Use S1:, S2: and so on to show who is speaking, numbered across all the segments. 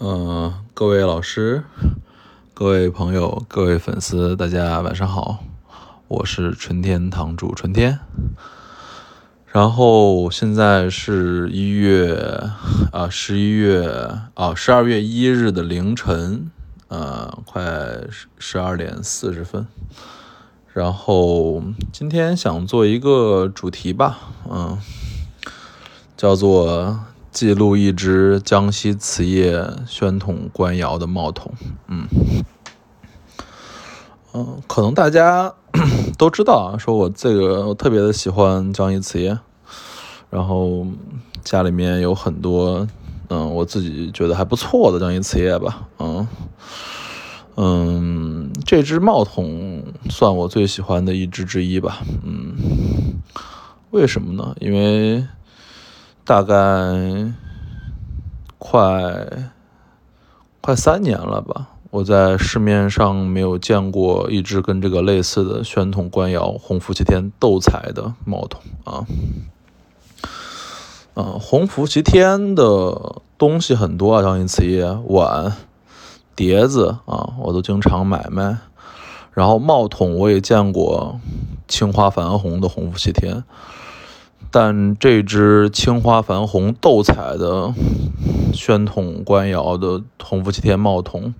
S1: 嗯，各位老师、各位朋友、各位粉丝，大家晚上好，我是春天堂主春天。然后现在是一月啊，十一月啊，十二月一日的凌晨，呃，快十十二点四十分。然后今天想做一个主题吧，嗯，叫做。记录一只江西瓷业宣统官窑的帽筒，嗯，嗯，可能大家 都知道啊，说我这个我特别的喜欢江西瓷业，然后家里面有很多，嗯，我自己觉得还不错的江西瓷业吧，嗯，嗯，这只帽筒算我最喜欢的一只之一吧，嗯，为什么呢？因为。大概快快三年了吧，我在市面上没有见过一只跟这个类似的宣统官窑红福齐天斗彩的冒桶啊。嗯，红福齐天的东西很多啊，像瓷业碗、碟子啊，我都经常买卖。然后帽桶我也见过青花矾红的红福齐天。但这只青花矾红斗彩的宣统官窑的红福齐天冒桶，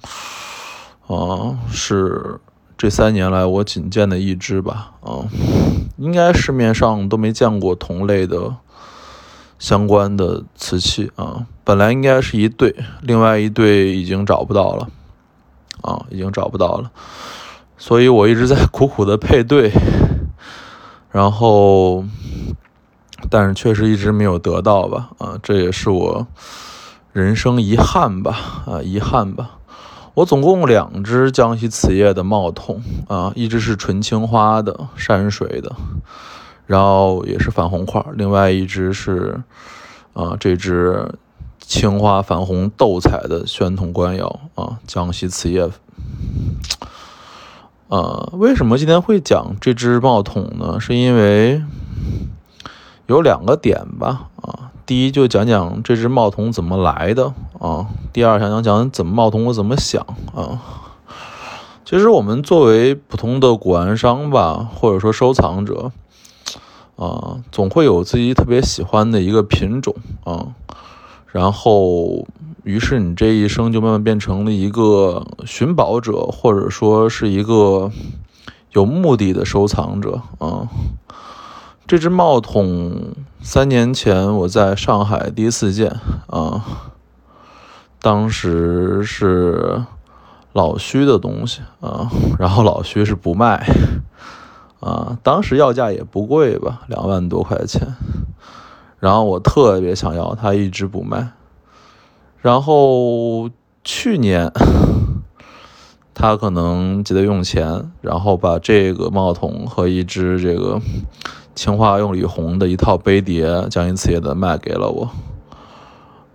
S1: 啊，是这三年来我仅见的一只吧，啊，应该市面上都没见过同类的相关的瓷器啊。本来应该是一对，另外一对已经找不到了，啊，已经找不到了，所以我一直在苦苦的配对，然后。但是确实一直没有得到吧，啊，这也是我人生遗憾吧，啊，遗憾吧。我总共两只江西瓷业的帽筒，啊，一只是纯青花的山水的，然后也是矾红块，另外一只是，啊，这只青花矾红斗彩的宣统官窑，啊，江西瓷业。啊，为什么今天会讲这只帽筒呢？是因为。有两个点吧，啊，第一就讲讲这只冒童怎么来的啊，第二想讲讲怎么冒童我怎么想啊。其实我们作为普通的古玩商吧，或者说收藏者，啊，总会有自己特别喜欢的一个品种啊，然后于是你这一生就慢慢变成了一个寻宝者，或者说是一个有目的的收藏者啊。这只帽筒三年前我在上海第一次见啊，当时是老徐的东西啊，然后老徐是不卖啊，当时要价也不贵吧，两万多块钱，然后我特别想要，他一直不卖，然后去年他可能急得用钱，然后把这个帽筒和一只这个。青花用里红的一套杯碟，江阴瓷业的卖给了我。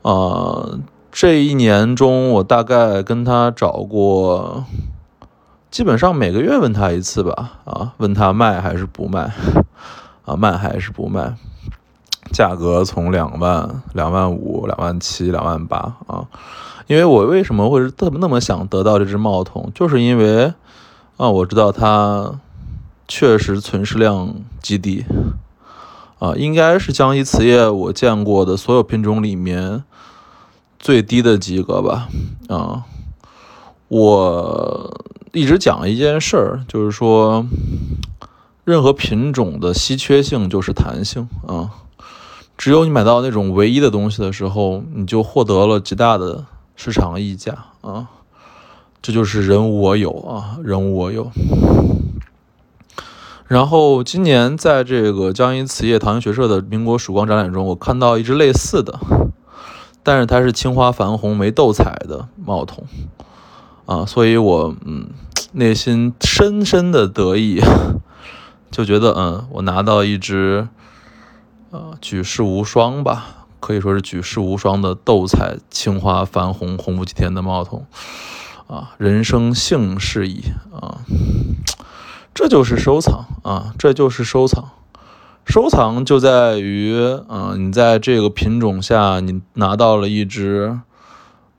S1: 啊，这一年中，我大概跟他找过，基本上每个月问他一次吧。啊，问他卖还是不卖？啊，卖还是不卖？价格从两万、两万五、两万七、两万八啊。因为我为什么会特那么想得到这只帽筒，就是因为啊，我知道他。确实存世量极低，啊，应该是江西瓷业我见过的所有品种里面最低的几个吧，啊，我一直讲一件事儿，就是说，任何品种的稀缺性就是弹性。啊，只有你买到那种唯一的东西的时候，你就获得了极大的市场溢价。啊，这就是人无我有啊，人无我有。然后今年在这个江阴瓷业唐英学社的民国曙光展览中，我看到一只类似的，但是它是青花矾红没斗彩的帽筒啊，所以我嗯内心深深的得意，就觉得嗯我拿到一只呃举世无双吧，可以说是举世无双的斗彩青花矾红红福齐天的帽筒啊，人生幸事矣啊。这就是收藏啊，这就是收藏。收藏就在于，嗯，你在这个品种下，你拿到了一只，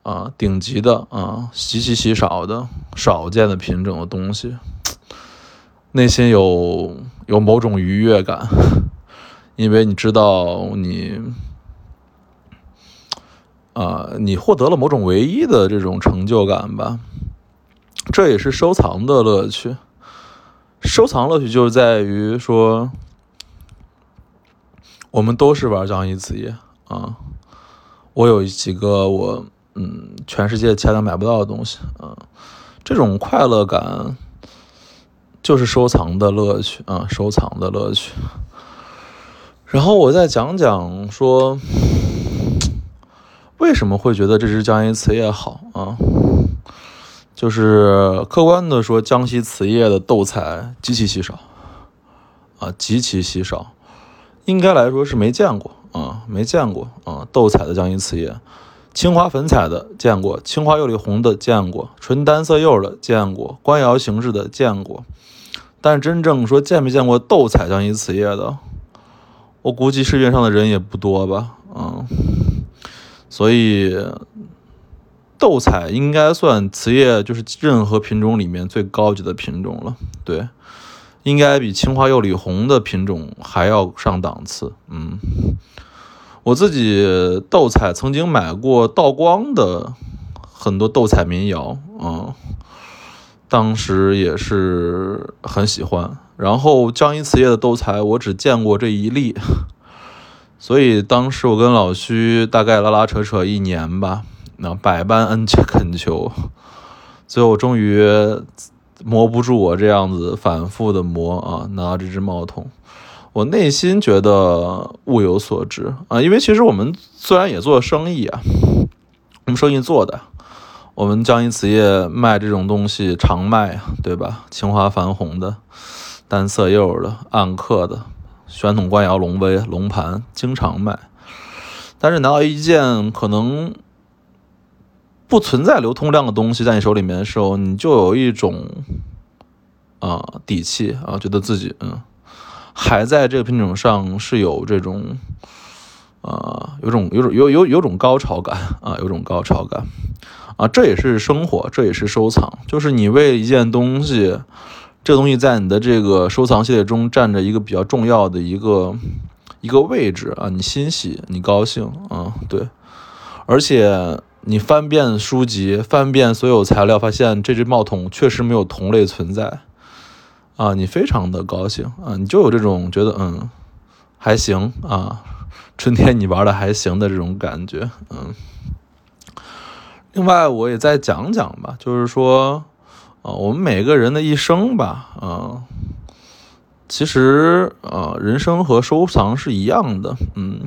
S1: 啊，顶级的啊，极其稀少的、少见的品种的东西，内心有有某种愉悦感，因为你知道你啊，你获得了某种唯一的这种成就感吧。这也是收藏的乐趣。收藏乐趣就是在于说，我们都是玩江一瓷业啊。我有几个我嗯，全世界其他买不到的东西啊。这种快乐感就是收藏的乐趣啊，收藏的乐趣。然后我再讲讲说，为什么会觉得这只江一瓷业好啊？就是客观的说，江西瓷业的斗彩极其稀少，啊，极其稀少，应该来说是没见过啊，没见过啊，斗彩的江西瓷业，青花粉彩的见过，青花釉里红的见过，纯单色釉的见过，官窑形式的见过，但真正说见没见过斗彩江西瓷业的，我估计市面上的人也不多吧，嗯，所以。斗彩应该算瓷业，就是任何品种里面最高级的品种了。对，应该比青花釉里红的品种还要上档次。嗯，我自己斗彩曾经买过道光的很多斗彩民窑，嗯，当时也是很喜欢。然后江阴瓷业的斗彩，我只见过这一例，所以当时我跟老徐大概拉拉扯扯一年吧。那百般恩切恳求，最后终于磨不住我这样子反复的磨啊，拿到这只帽筒，我内心觉得物有所值啊，因为其实我们虽然也做生意啊，我们生意做的，我们江阴瓷业卖这种东西常卖，对吧？青花矾红的、单色釉的、暗刻的、宣统官窑龙杯、龙盘，经常卖，但是拿到一件可能。不存在流通量的东西在你手里面的时候，你就有一种啊底气啊，觉得自己嗯还在这个品种上是有这种啊有种有种有有有种高潮感啊，有种高潮感啊，这也是生活，这也是收藏，就是你为一件东西，这个东西在你的这个收藏系列中占着一个比较重要的一个一个位置啊，你欣喜，你高兴啊，对，而且。你翻遍书籍，翻遍所有材料，发现这只帽筒确实没有同类存在，啊，你非常的高兴啊，你就有这种觉得嗯还行啊，春天你玩的还行的这种感觉，嗯。另外我也再讲讲吧，就是说啊，我们每个人的一生吧，啊，其实啊，人生和收藏是一样的，嗯。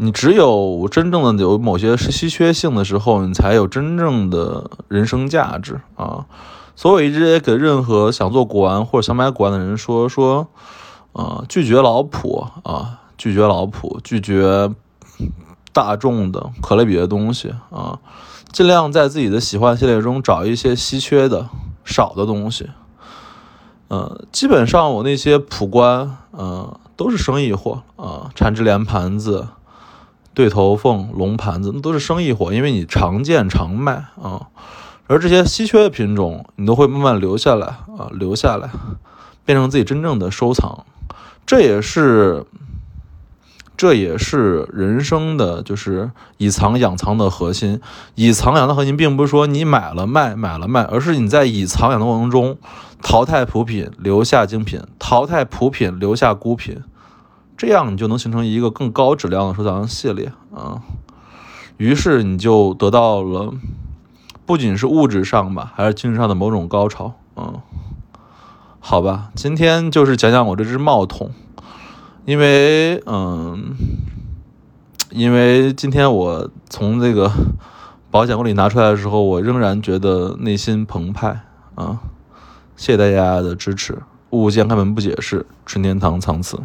S1: 你只有真正的有某些稀缺性的时候，你才有真正的人生价值啊！所以我一直也给任何想做古玩或者想买古玩的人说说，啊，拒绝老普啊，拒绝老普，拒绝大众的可类比的东西啊，尽量在自己的喜欢系列中找一些稀缺的、少的东西。嗯，基本上我那些普官，嗯，都是生意货啊，缠枝莲盘子。对头凤、龙盘子，那都是生意货，因为你常见常卖啊。而这些稀缺的品种，你都会慢慢留下来啊，留下来，变成自己真正的收藏。这也是，这也是人生的就是以藏养藏的核心。以藏养的核心，并不是说你买了卖，买了卖，而是你在以藏养的过程中，淘汰普品，留下精品；淘汰普品，留下孤品。这样你就能形成一个更高质量的收藏系列啊，于是你就得到了不仅是物质上吧，还是精神上的某种高潮啊。好吧，今天就是讲讲我这只帽筒，因为嗯，因为今天我从这个保险柜里拿出来的时候，我仍然觉得内心澎湃啊。谢谢大家的支持，物件开门不解释，春天堂藏词。